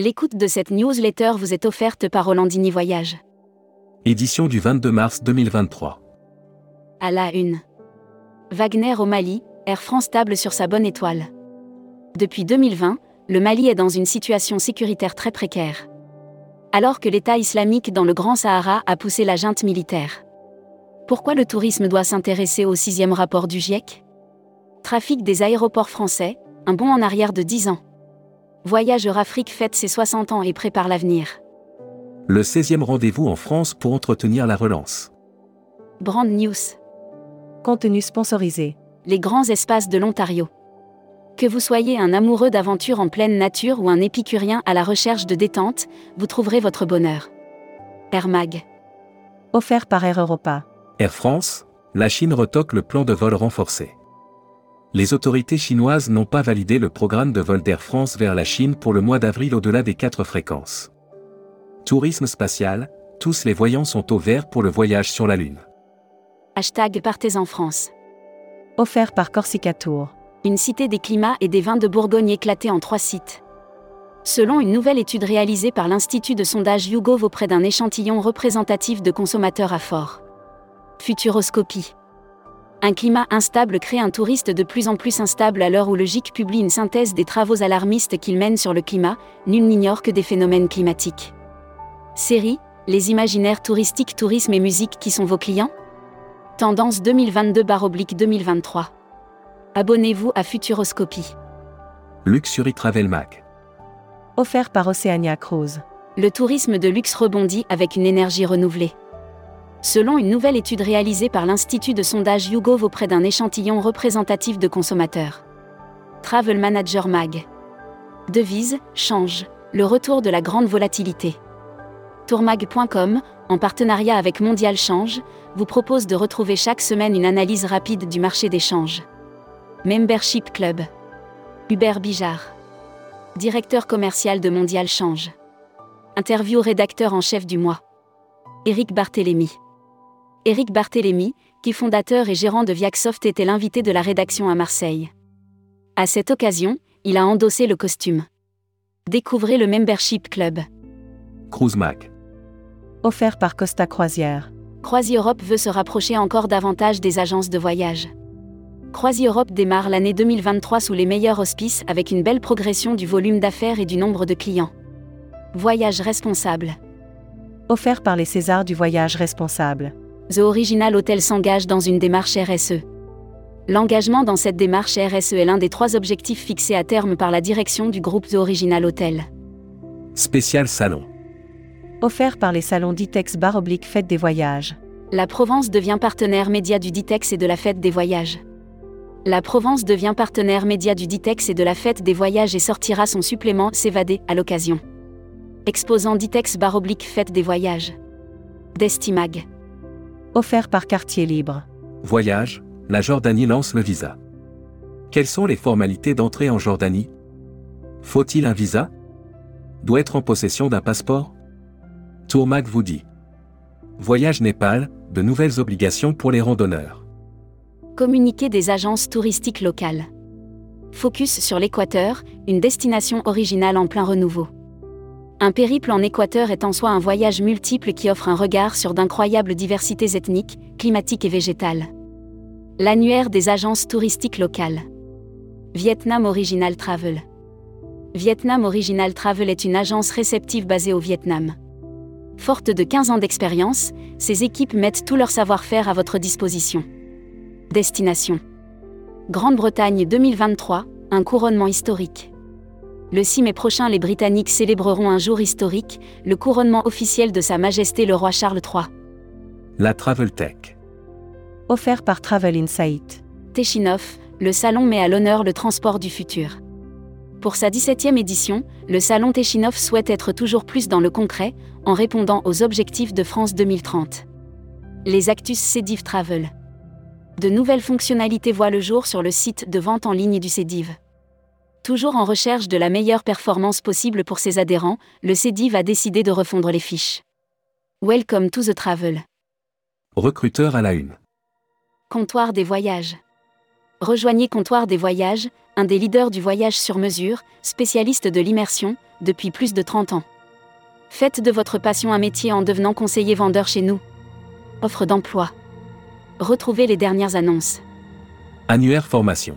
L'écoute de cette newsletter vous est offerte par Rolandini Voyage. Édition du 22 mars 2023. À la une. Wagner au Mali, Air France table sur sa bonne étoile. Depuis 2020, le Mali est dans une situation sécuritaire très précaire. Alors que l'État islamique dans le Grand Sahara a poussé la junte militaire. Pourquoi le tourisme doit s'intéresser au sixième rapport du GIEC Trafic des aéroports français, un bond en arrière de 10 ans. Voyageur Afrique fête ses 60 ans et prépare l'avenir. Le 16e rendez-vous en France pour entretenir la relance. Brand News. Contenu sponsorisé. Les grands espaces de l'Ontario. Que vous soyez un amoureux d'aventure en pleine nature ou un épicurien à la recherche de détente, vous trouverez votre bonheur. Air Mag. Offert par Air Europa. Air France, la Chine retoque le plan de vol renforcé. Les autorités chinoises n'ont pas validé le programme de vol d'Air France vers la Chine pour le mois d'avril au-delà des quatre fréquences. Tourisme spatial, tous les voyants sont au vert pour le voyage sur la Lune. Hashtag Partez en France. Offert par Corsica Tour. Une cité des climats et des vins de Bourgogne éclatés en trois sites. Selon une nouvelle étude réalisée par l'Institut de sondage YouGov auprès d'un échantillon représentatif de consommateurs à fort. Futuroscopie. Un climat instable crée un touriste de plus en plus instable à l'heure où le GIC publie une synthèse des travaux alarmistes qu'il mène sur le climat, nul n'ignore que des phénomènes climatiques. Série, les imaginaires touristiques, tourisme et musique qui sont vos clients? Tendance 2022-2023. Abonnez-vous à Futuroscopie. Luxury Travel Mac. Offert par Oceania Cruise. Le tourisme de luxe rebondit avec une énergie renouvelée. Selon une nouvelle étude réalisée par l'Institut de sondage YouGov auprès d'un échantillon représentatif de consommateurs. Travel Manager Mag. Devise, change, le retour de la grande volatilité. Tourmag.com, en partenariat avec Mondial Change, vous propose de retrouver chaque semaine une analyse rapide du marché des changes. Membership Club. Hubert Bijard. Directeur commercial de Mondial Change. Interview rédacteur en chef du mois. Éric Barthélémy. Éric Barthélémy, qui fondateur et gérant de Viacsoft était l'invité de la rédaction à Marseille. À cette occasion, il a endossé le costume. Découvrez le Membership Club. Cruise Mac. Offert par Costa Croisière. CroisiEurope veut se rapprocher encore davantage des agences de voyage. CroisiEurope démarre l'année 2023 sous les meilleurs auspices avec une belle progression du volume d'affaires et du nombre de clients. Voyage responsable. Offert par les Césars du voyage responsable. The Original Hotel s'engage dans une démarche RSE. L'engagement dans cette démarche RSE est l'un des trois objectifs fixés à terme par la direction du groupe The Original Hotel. Spécial Salon. Offert par les salons Ditex Bar Oblique Fête des Voyages. La Provence devient partenaire média du Ditex et de la Fête des Voyages. La Provence devient partenaire média du Ditex et de la Fête des Voyages et sortira son supplément S'évader à l'occasion. Exposant Ditex Bar Oblique Fête des Voyages. Destimag. Offert par Quartier Libre. Voyage, la Jordanie lance le visa. Quelles sont les formalités d'entrée en Jordanie? Faut-il un visa? Doit être en possession d'un passeport? Tourmac vous dit. Voyage Népal, de nouvelles obligations pour les randonneurs. Communiqué des agences touristiques locales. Focus sur l'Équateur, une destination originale en plein renouveau. Un périple en Équateur est en soi un voyage multiple qui offre un regard sur d'incroyables diversités ethniques, climatiques et végétales. L'annuaire des agences touristiques locales. Vietnam Original Travel. Vietnam Original Travel est une agence réceptive basée au Vietnam. Forte de 15 ans d'expérience, ces équipes mettent tout leur savoir-faire à votre disposition. Destination. Grande-Bretagne 2023, un couronnement historique. Le 6 mai prochain, les Britanniques célébreront un jour historique, le couronnement officiel de Sa Majesté le roi Charles III. La Travel Tech. Offert par Travel Insight. Techinov, le salon met à l'honneur le transport du futur. Pour sa 17e édition, le salon Techinov souhaite être toujours plus dans le concret, en répondant aux objectifs de France 2030. Les Actus Cédiv Travel. De nouvelles fonctionnalités voient le jour sur le site de vente en ligne du Cédiv. Toujours en recherche de la meilleure performance possible pour ses adhérents, le CEDIV a décidé de refondre les fiches. Welcome to the travel. Recruteur à la une. Comptoir des voyages. Rejoignez Comptoir des Voyages, un des leaders du voyage sur mesure, spécialiste de l'immersion, depuis plus de 30 ans. Faites de votre passion un métier en devenant conseiller vendeur chez nous. Offre d'emploi. Retrouvez les dernières annonces. Annuaire formation.